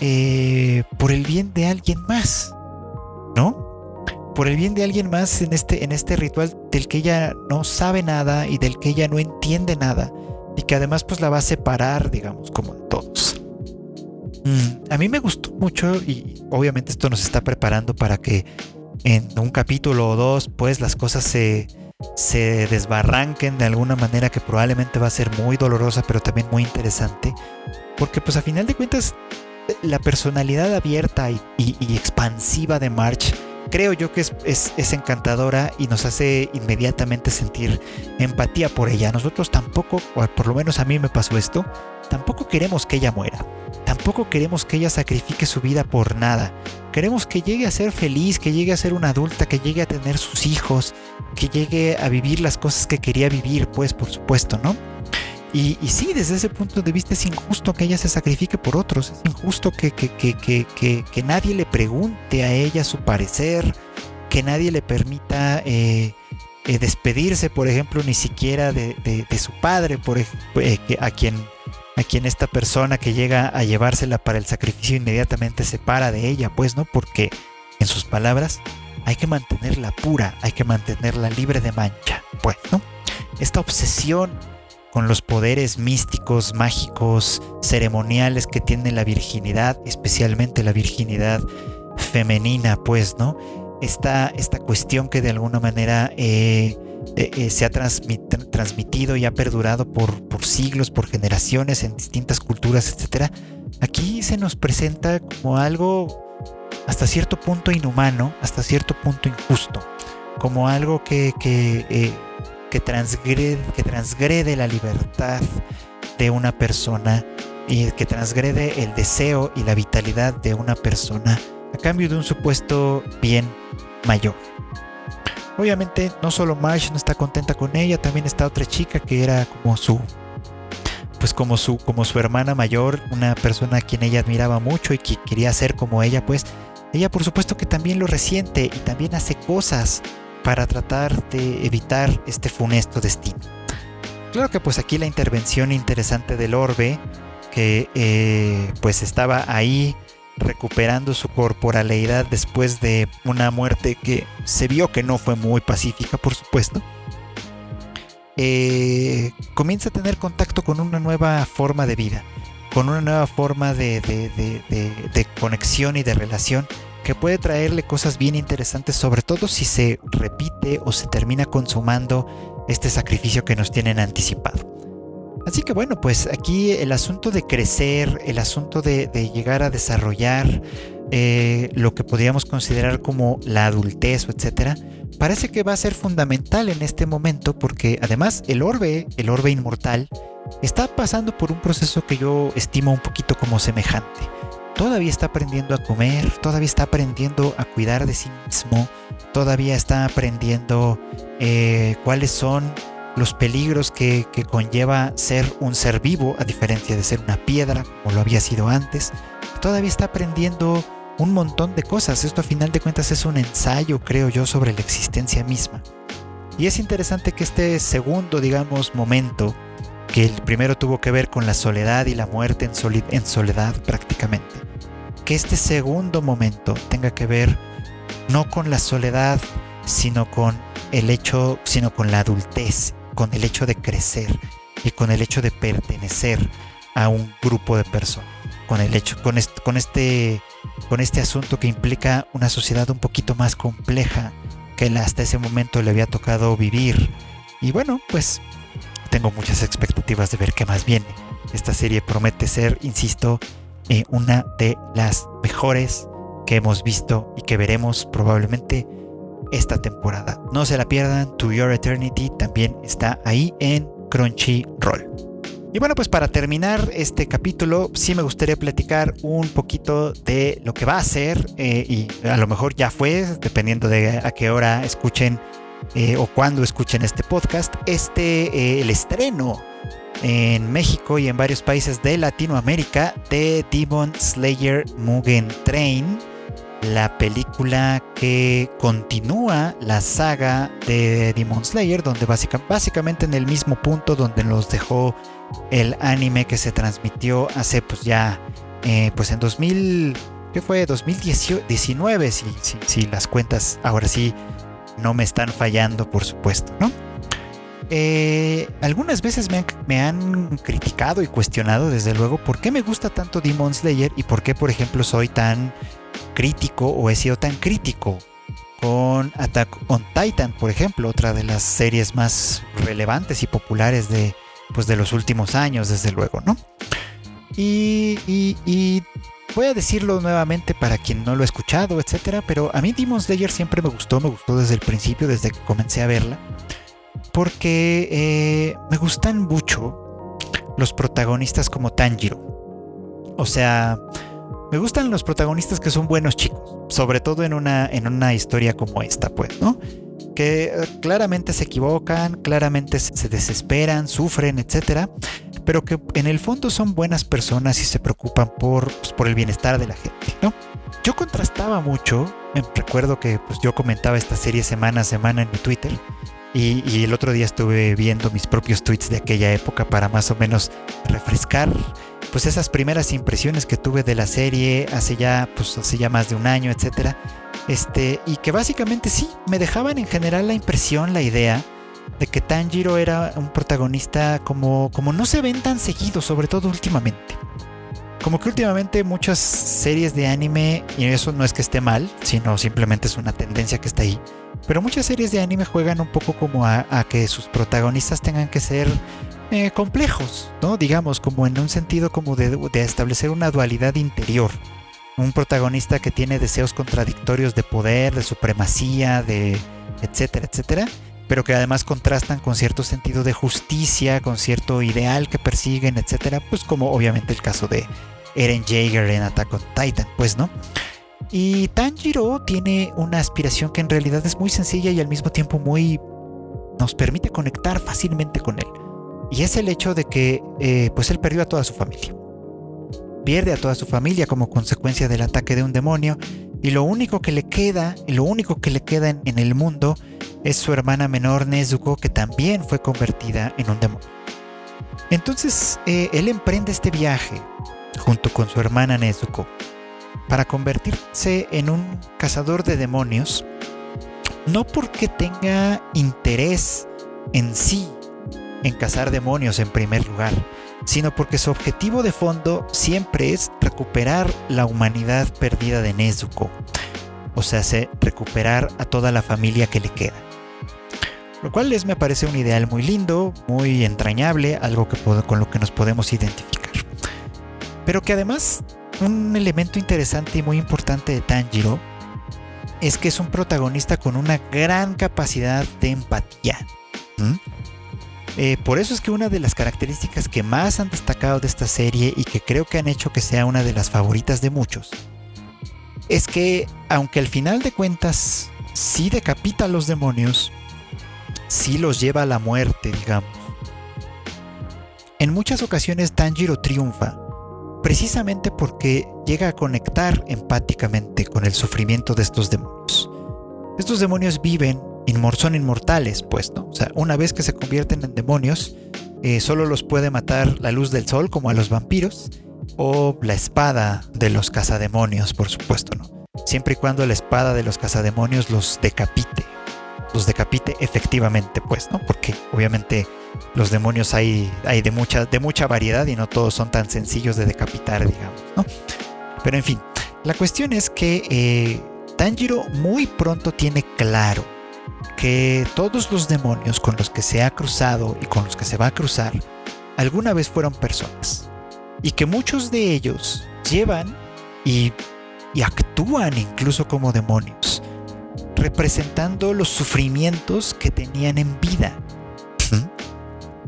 eh, por el bien de alguien más, ¿no? Por el bien de alguien más en este, en este ritual del que ella no sabe nada y del que ella no entiende nada y que además pues la va a separar, digamos, como en todos. Mm, a mí me gustó mucho y obviamente esto nos está preparando para que en un capítulo o dos pues las cosas se, se desbarranquen de alguna manera que probablemente va a ser muy dolorosa pero también muy interesante porque pues a final de cuentas la personalidad abierta y, expansiva de March creo yo que es, es, encantadora y nos hace inmediatamente sentir empatía por ella. Nosotros tampoco, o por lo menos a mí me pasó esto, tampoco queremos que ella muera. Tampoco queremos que ella sacrifique su vida por nada. Queremos que llegue a ser feliz, que llegue a ser una adulta, que llegue a tener sus hijos, que llegue a vivir las cosas que quería vivir, pues por supuesto, ¿no? Y, sí, desde ese punto de vista es injusto que ella se sacrifique por otros, es injusto que, que, que, nadie le pregunte a ella su parecer, que nadie le permita eh, eh, despedirse, por ejemplo, ni siquiera de, su padre, por, eh, a, quien, a quien esta persona que llega a llevársela para el sacrificio inmediatamente se para de ella, pues, ¿no? Porque, en sus palabras, hay que mantenerla pura, hay que mantenerla libre de mancha, pues, ¿no? Esta obsesión con los poderes místicos, mágicos, ceremoniales que tiene la virginidad, especialmente la virginidad femenina, pues, ¿no? Esta, esta cuestión que de alguna manera eh, eh, eh, se ha transmitido y ha perdurado por, por siglos, por generaciones, en distintas culturas, etc. Aquí se nos presenta como algo hasta cierto punto inhumano, hasta cierto punto injusto, como algo que, que que transgrede, que transgrede la libertad de una persona y que transgrede el deseo y la vitalidad de una persona a cambio de un supuesto bien mayor. Obviamente no solo Marsh no está contenta con ella, también está otra chica que era como su pues como su como su hermana mayor, una persona a quien ella admiraba mucho y que quería ser como ella, pues ella por supuesto que también lo resiente y también hace cosas para tratar de evitar este funesto destino. Claro que pues aquí la intervención interesante del orbe, que eh, pues estaba ahí recuperando su corporalidad después de una muerte que se vio que no fue muy pacífica, por supuesto. Eh, comienza a tener contacto con una nueva forma de vida, con una nueva forma de, de conexión y de relación que puede traerle cosas bien interesantes, sobre todo si se repite o se termina consumando este sacrificio que nos tienen anticipado. Así que bueno, pues aquí el asunto de crecer, el asunto de, llegar a desarrollar eh, lo que podríamos considerar como la adultez o etcétera, parece que va a ser fundamental en este momento porque además el orbe, el orbe inmortal, está pasando por un proceso que yo estimo un poquito como semejante todavía está aprendiendo a comer, todavía está aprendiendo a cuidar de sí mismo, todavía está aprendiendo eh, cuáles son los peligros que, conlleva ser un ser vivo, a diferencia de ser una piedra, como lo había sido antes. Todavía está aprendiendo un montón de cosas. Esto a final de cuentas es un ensayo, creo yo, sobre la existencia misma. Y es interesante que este segundo, digamos, momento, que el primero tuvo que ver con la soledad y la muerte en soledad prácticamente, que este segundo momento tenga que ver no con la soledad, sino con el hecho, sino con la adultez, con el hecho de crecer y con el hecho de pertenecer a un grupo de personas, con el hecho, con con este, con este asunto que implica una sociedad un poquito más compleja que hasta ese momento le había tocado vivir. Y bueno, pues tengo muchas expectativas de ver qué más viene. Esta serie promete ser, insisto, eh, una de las mejores que hemos visto y que veremos probablemente esta temporada. No se la pierdan, To Your Eternity también está ahí en Crunchyroll. Y bueno, pues para terminar este capítulo, sí me gustaría platicar un poquito de lo que va a ser, eh, y a lo mejor ya fue, dependiendo de a qué hora escuchen eh, o cuando escuchen este podcast, este, el estreno en México y en varios países de Latinoamérica de Demon Slayer Mugen Train, la película que continúa la saga de Demon Slayer, donde básicamente en el mismo punto donde nos dejó el anime que se transmitió hace pues ya, eh, pues en 2000, ¿qué fue? 2019, si, si, las cuentas ahora sí no me están fallando, por supuesto, ¿no? Eh, algunas veces me han, me han, criticado y cuestionado, desde luego, por qué me gusta tanto Demon Slayer y por qué, por ejemplo, soy tan crítico o he sido tan crítico con Attack on Titan, por ejemplo, otra de las series más relevantes y populares de, pues, de los últimos años, desde luego, ¿no? Y, y, voy a decirlo nuevamente para quien no lo ha escuchado, etcétera, pero a mí Demon Slayer siempre me gustó, me gustó desde el principio, desde que comencé a verla, porque eh, me gustan mucho los protagonistas como Tanjiro. O sea, me gustan los protagonistas que son buenos chicos, sobre todo en una, en una historia como esta, pues, ¿no? Que eh, claramente se equivocan, claramente se desesperan, sufren, etcétera, pero que en el fondo son buenas personas y se preocupan por, pues, por el bienestar de la gente, ¿no? Yo contrastaba mucho, recuerdo que pues, yo comentaba esta serie semana a semana en mi Twitter, y, y, el otro día estuve viendo mis propios tweets de aquella época para más o menos refrescar pues esas primeras impresiones que tuve de la serie hace ya, pues hace ya más de un año, etcétera. Este, y que básicamente sí, me dejaban en general la impresión, la idea de que Tanjiro era un protagonista como, como no se ven tan seguidos, sobre todo últimamente. Como que últimamente muchas series de anime, y eso no es que esté mal, sino simplemente es una tendencia que está ahí, pero muchas series de anime juegan un poco como a que sus protagonistas tengan que ser eh, complejos, ¿no? Digamos, como en un sentido como de, establecer una dualidad interior. Un protagonista que tiene deseos contradictorios de poder, de supremacía, de etcétera, etcétera, pero que además contrastan con cierto sentido de justicia, con cierto ideal que persiguen, etcétera, pues como obviamente el caso de Eren Jaeger en Attack on Titan, pues, ¿no? Y Tanjiro tiene una aspiración que en realidad es muy sencilla y al mismo tiempo muy nos permite conectar fácilmente con él. Y es el hecho de que eh, pues él perdió a toda su familia. Pierde a toda su familia como consecuencia del ataque de un demonio y lo único que le queda, lo único que le queda en, el mundo es su hermana menor Nezuko que también fue convertida en un demonio. Entonces eh, él emprende este viaje junto con su hermana Nezuko para convertirse en un cazador de demonios, no porque tenga interés en sí en cazar demonios en primer lugar, sino porque su objetivo de fondo siempre es recuperar la humanidad perdida de Nezuko, o sea, recuperar a toda la familia que le queda. Lo cual les me parece un ideal muy lindo, muy entrañable, algo que con lo que nos podemos identificar. Pero que además un elemento interesante y muy importante de Tanjiro es que es un protagonista con una gran capacidad de empatía. Eh, por eso es que una de las características que más han destacado de esta serie y que creo que han hecho que sea una de las favoritas de muchos, es que aunque al final de cuentas sí decapita a los demonios, sí los lleva a la muerte, digamos. En muchas ocasiones Tanjiro triunfa precisamente porque llega a conectar empáticamente con el sufrimiento de estos demonios. Estos demonios viven son inmortales, pues, ¿no? O sea, una vez que se convierten en demonios, eh, solo los puede matar la luz del sol, como a los vampiros, o la espada de los cazademonios, por supuesto, ¿no? Siempre y cuando la espada de los cazademonios los decapite. Los decapite efectivamente, pues, ¿no? Porque obviamente los demonios hay, hay de, mucha, de mucha variedad y no todos son tan sencillos de decapitar, digamos, ¿no? Pero en fin, la cuestión es que eh, Tanjiro muy pronto tiene claro que todos los demonios con los que se ha cruzado y con los que se va a cruzar alguna vez fueron personas y que muchos de ellos llevan y, actúan incluso como demonios, representando los sufrimientos que tenían en vida.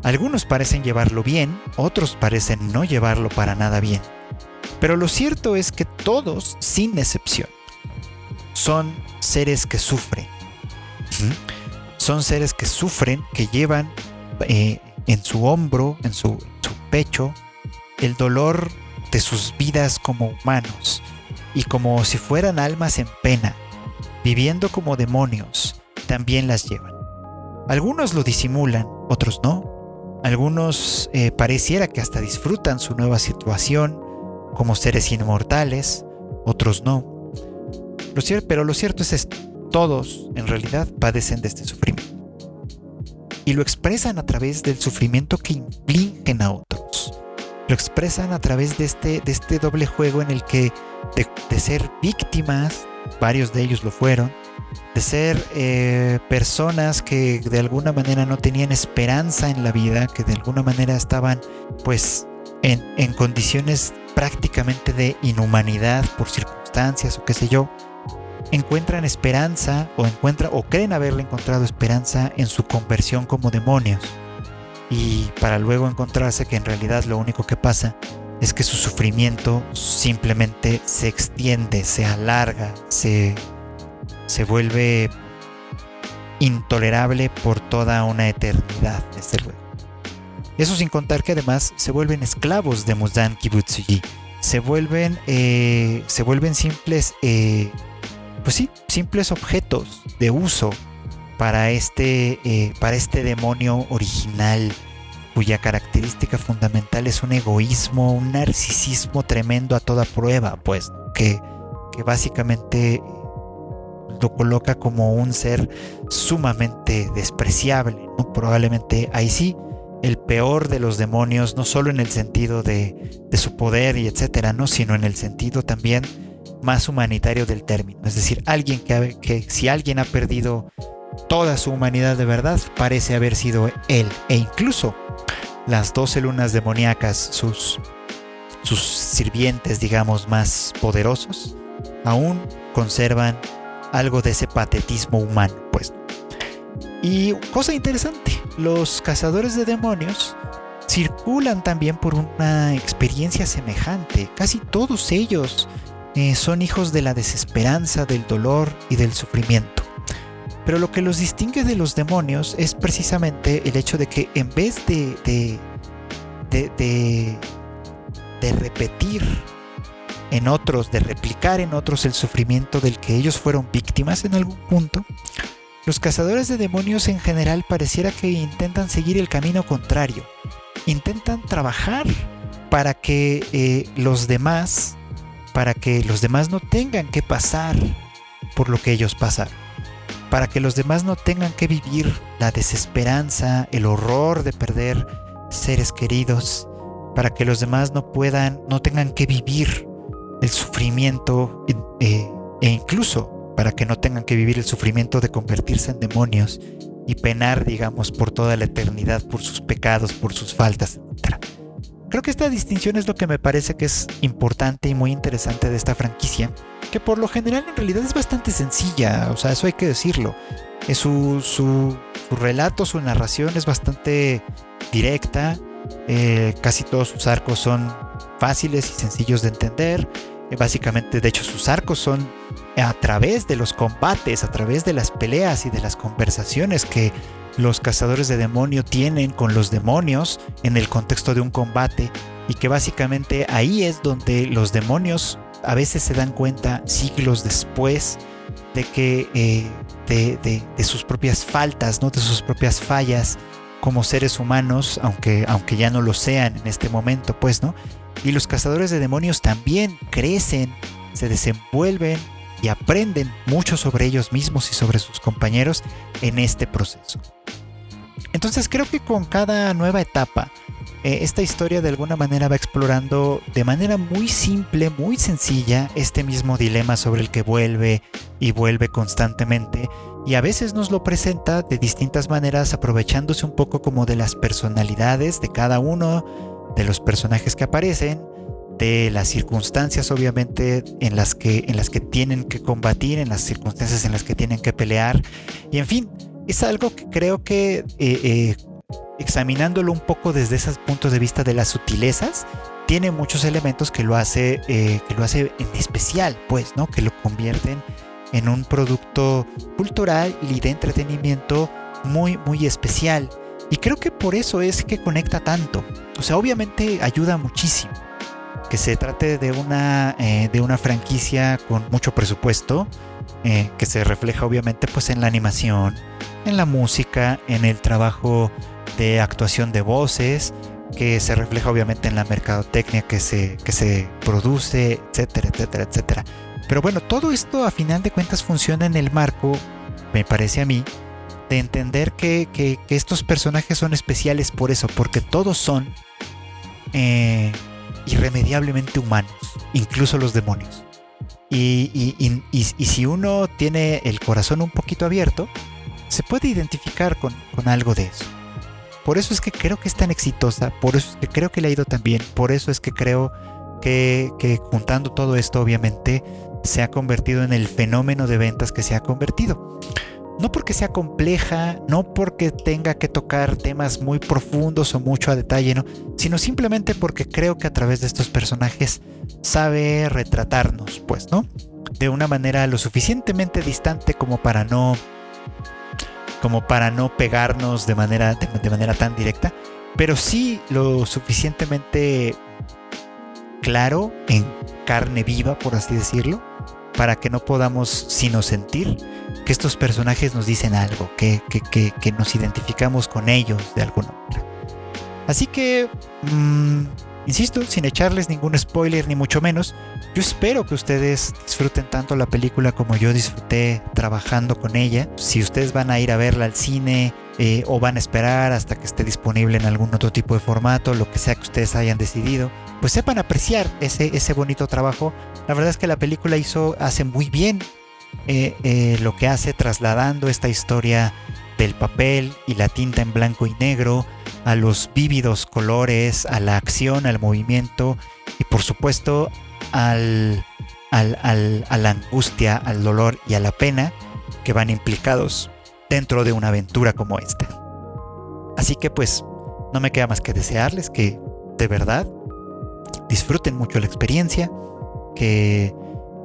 Algunos parecen llevarlo bien, otros parecen no llevarlo para nada bien. Pero lo cierto es que todos, sin excepción, son seres que sufren son seres que sufren, que llevan eh, en su hombro, en su, pecho, el dolor de sus vidas como humanos y como si fueran almas en pena, viviendo como demonios, también las llevan. Algunos lo disimulan, otros no. Algunos eh, pareciera que hasta disfrutan su nueva situación como seres inmortales, otros no. Pero lo cierto es esto, todos en realidad padecen de este sufrimiento. Y lo expresan a través del sufrimiento que infligen a otros. Lo expresan a través de este, de este doble juego en el que de ser víctimas, varios de ellos lo fueron, de ser eh, personas que de alguna manera no tenían esperanza en la vida, que de alguna manera estaban pues en, en condiciones prácticamente de inhumanidad por circunstancias o qué sé yo, encuentran esperanza o encuentran o creen haberle encontrado esperanza en su conversión como demonios y para luego encontrarse que en realidad lo único que pasa es que su sufrimiento simplemente se extiende, se alarga, se se vuelve intolerable por toda una eternidad, desde luego. Eso sin contar que además se vuelven esclavos de Muzan Kibutsuji. Se vuelven, eh, se vuelven simples, eh, pues sí, simples objetos de uso para este, eh, para este demonio original, cuya característica fundamental es un egoísmo, un narcisismo tremendo a toda prueba, pues, que, que básicamente lo coloca como un ser sumamente despreciable. Probablemente ahí sí, el peor de los demonios, no solo en el sentido de, su poder y etcétera, ¿no? Sino en el sentido también más humanitario del término. Es decir, alguien que, que si alguien ha perdido toda su humanidad de verdad, parece haber sido él. E incluso las doce lunas demoníacas, sus, sus sirvientes, digamos, más poderosos, aún conservan algo de ese patetismo humano, pues. Y cosa interesante, los cazadores de demonios circulan también por una experiencia semejante. Casi todos ellos eh, son hijos de la desesperanza, del dolor y del sufrimiento. Pero lo que los distingue de los demonios es precisamente el hecho de que en vez de, de, de, de repetir en otros, de replicar en otros el sufrimiento del que ellos fueron víctimas en algún punto, los cazadores de demonios en general pareciera que intentan seguir el camino contrario. Intentan trabajar para que eh, los demás, para que los demás no tengan que pasar por lo que ellos pasaron. Para que los demás no tengan que vivir la desesperanza, el horror de perder seres queridos. Para que los demás no puedan, no tengan que vivir el sufrimiento eh, e incluso para que no tengan que vivir el sufrimiento de convertirse en demonios y penar, digamos, por toda la eternidad por sus pecados, por sus faltas, etc. Creo que esta distinción es lo que me parece que es importante y muy interesante de esta franquicia, que por lo general en realidad es bastante sencilla, o sea, eso hay que decirlo. Es su, su, relato, su narración es bastante directa, eh, casi todos sus arcos son fáciles y sencillos de entender. Eh, básicamente, de hecho, sus arcos son a través de los combates, a través de las peleas y de las conversaciones que los cazadores de demonio tienen con los demonios en el contexto de un combate y que básicamente ahí es donde los demonios a veces se dan cuenta siglos después de que eh, de, sus propias faltas, ¿no? de sus propias fallas como seres humanos, aunque, aunque ya no lo sean en este momento, pues, ¿no? Y los cazadores de demonios también crecen, se desenvuelven y aprenden mucho sobre ellos mismos y sobre sus compañeros en este proceso. Entonces creo que con cada nueva etapa, eh, esta historia de alguna manera va explorando de manera muy simple, muy sencilla, este mismo dilema sobre el que vuelve y vuelve constantemente. Y a veces nos lo presenta de distintas maneras, aprovechándose un poco como de las personalidades de cada uno, de los personajes que aparecen, de las circunstancias obviamente en las que, en las que tienen que combatir, en las circunstancias en las que tienen que pelear. Y en fin, es algo que creo que eh, eh, examinándolo un poco desde esos puntos de vista de las sutilezas, tiene muchos elementos que lo hace, eh, que lo hace en especial, pues, ¿no? Que lo convierten en un producto cultural y de entretenimiento muy, muy especial. Y creo que por eso es que conecta tanto. O sea, obviamente ayuda muchísimo. Que se trate de una, eh, de una franquicia con mucho presupuesto, eh, que se refleja obviamente pues en la animación, en la música, en el trabajo de actuación de voces, que se refleja obviamente en la mercadotecnia que se, que se produce, etcétera, etcétera, etcétera. Pero bueno, todo esto a final de cuentas funciona en el marco, me parece a mí, de entender que, que, estos personajes son especiales por eso, porque todos son eh, irremediablemente humanos, incluso los demonios. Y, y, y, si uno tiene el corazón un poquito abierto, se puede identificar con, con, algo de eso. Por eso es que creo que es tan exitosa, por eso es que creo que le ha ido tan bien, por eso es que creo que, que juntando todo esto obviamente se ha convertido en el fenómeno de ventas que se ha convertido no porque sea compleja, no porque tenga que tocar temas muy profundos o mucho a detalle, no, sino simplemente porque creo que a través de estos personajes sabe retratarnos, pues, ¿no? De una manera lo suficientemente distante como para no como para no pegarnos de manera de manera tan directa, pero sí lo suficientemente claro en carne viva, por así decirlo, para que no podamos sino sentir que estos personajes nos dicen algo, que, que, nos identificamos con ellos de alguna manera. Así que, mm, insisto, sin echarles ningún spoiler ni mucho menos, yo espero que ustedes disfruten tanto la película como yo disfruté trabajando con ella. Si ustedes van a ir a verla al cine eh, o van a esperar hasta que esté disponible en algún otro tipo de formato, lo que sea que ustedes hayan decidido, pues sepan apreciar ese, ese bonito trabajo. La verdad es que la película hizo, hace muy bien eh, eh, lo que hace trasladando esta historia del papel y la tinta en blanco y negro a los vívidos colores, a la acción, al movimiento y por supuesto al, al, al, a la angustia, al dolor y a la pena que van implicados dentro de una aventura como esta. Así que pues no me queda más que desearles que de verdad disfruten mucho la experiencia, que,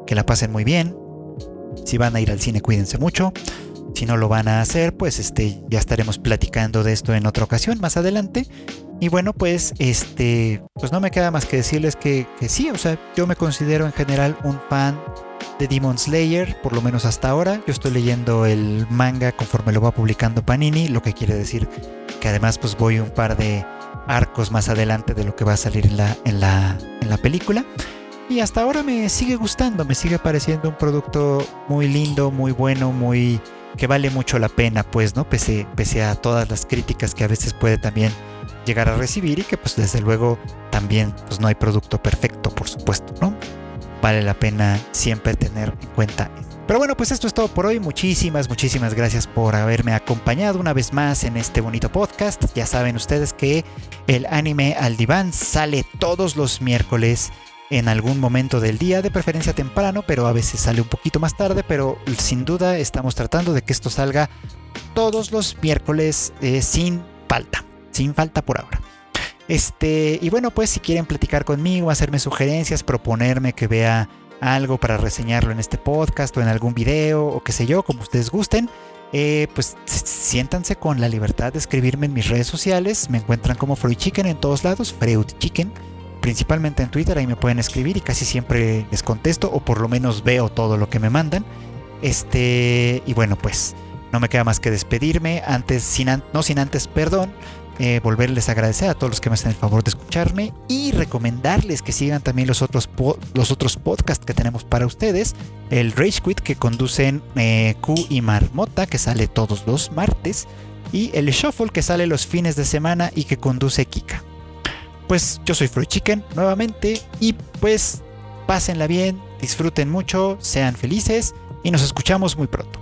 que la pasen muy bien. Si van a ir al cine, cuídense mucho. Si no lo van a hacer, pues este, ya estaremos platicando de esto en otra ocasión más adelante. Y bueno, pues este, pues no me queda más que decirles que, sí, o sea, yo me considero en general un fan de Demon Slayer, por lo menos hasta ahora. Yo estoy leyendo el manga conforme lo va publicando Panini, lo que quiere decir que además pues voy un par de arcos más adelante de lo que va a salir en la, en la, en la película. Y hasta ahora me sigue gustando, me sigue pareciendo un producto muy lindo, muy bueno, muy que vale mucho la pena, pues, ¿no? Pese, a todas las críticas que a veces puede también llegar a recibir y que pues desde luego también pues no hay producto perfecto, por supuesto, ¿no? Vale la pena siempre tener en cuenta pero bueno, pues esto es todo por hoy. Muchísimas, muchísimas gracias por haberme acompañado una vez más en este bonito podcast. Ya saben ustedes que el anime al diván sale todos los miércoles en algún momento del día, de preferencia temprano, pero a veces sale un poquito más tarde, pero sin duda estamos tratando de que esto salga todos los miércoles eh, sin falta, sin falta por ahora. Este, y bueno, pues si quieren platicar conmigo, hacerme sugerencias, proponerme que vea algo para reseñarlo en este podcast o en algún video o qué sé yo, como ustedes gusten, eh, pues siéntanse con la libertad de escribirme en mis redes sociales. Me encuentran como Freud Chicken en todos lados, Freud Chicken, principalmente en Twitter, ahí me pueden escribir y casi siempre les contesto o por lo menos veo todo lo que me mandan. Este, y bueno, pues no me queda más que despedirme antes, sin no sin antes, perdón, eh, volverles a agradecer a todos los que me hacen el favor de escucharme y recomendarles que sigan también los otros, los otros podcasts que tenemos para ustedes. El Rage Quit que conducen eh, Q y Marmota, que sale todos los martes. Y el Shuffle que sale los fines de semana y que conduce Kika. Pues yo soy Fruit Chicken nuevamente y pues pásenla bien, disfruten mucho, sean felices y nos escuchamos muy pronto.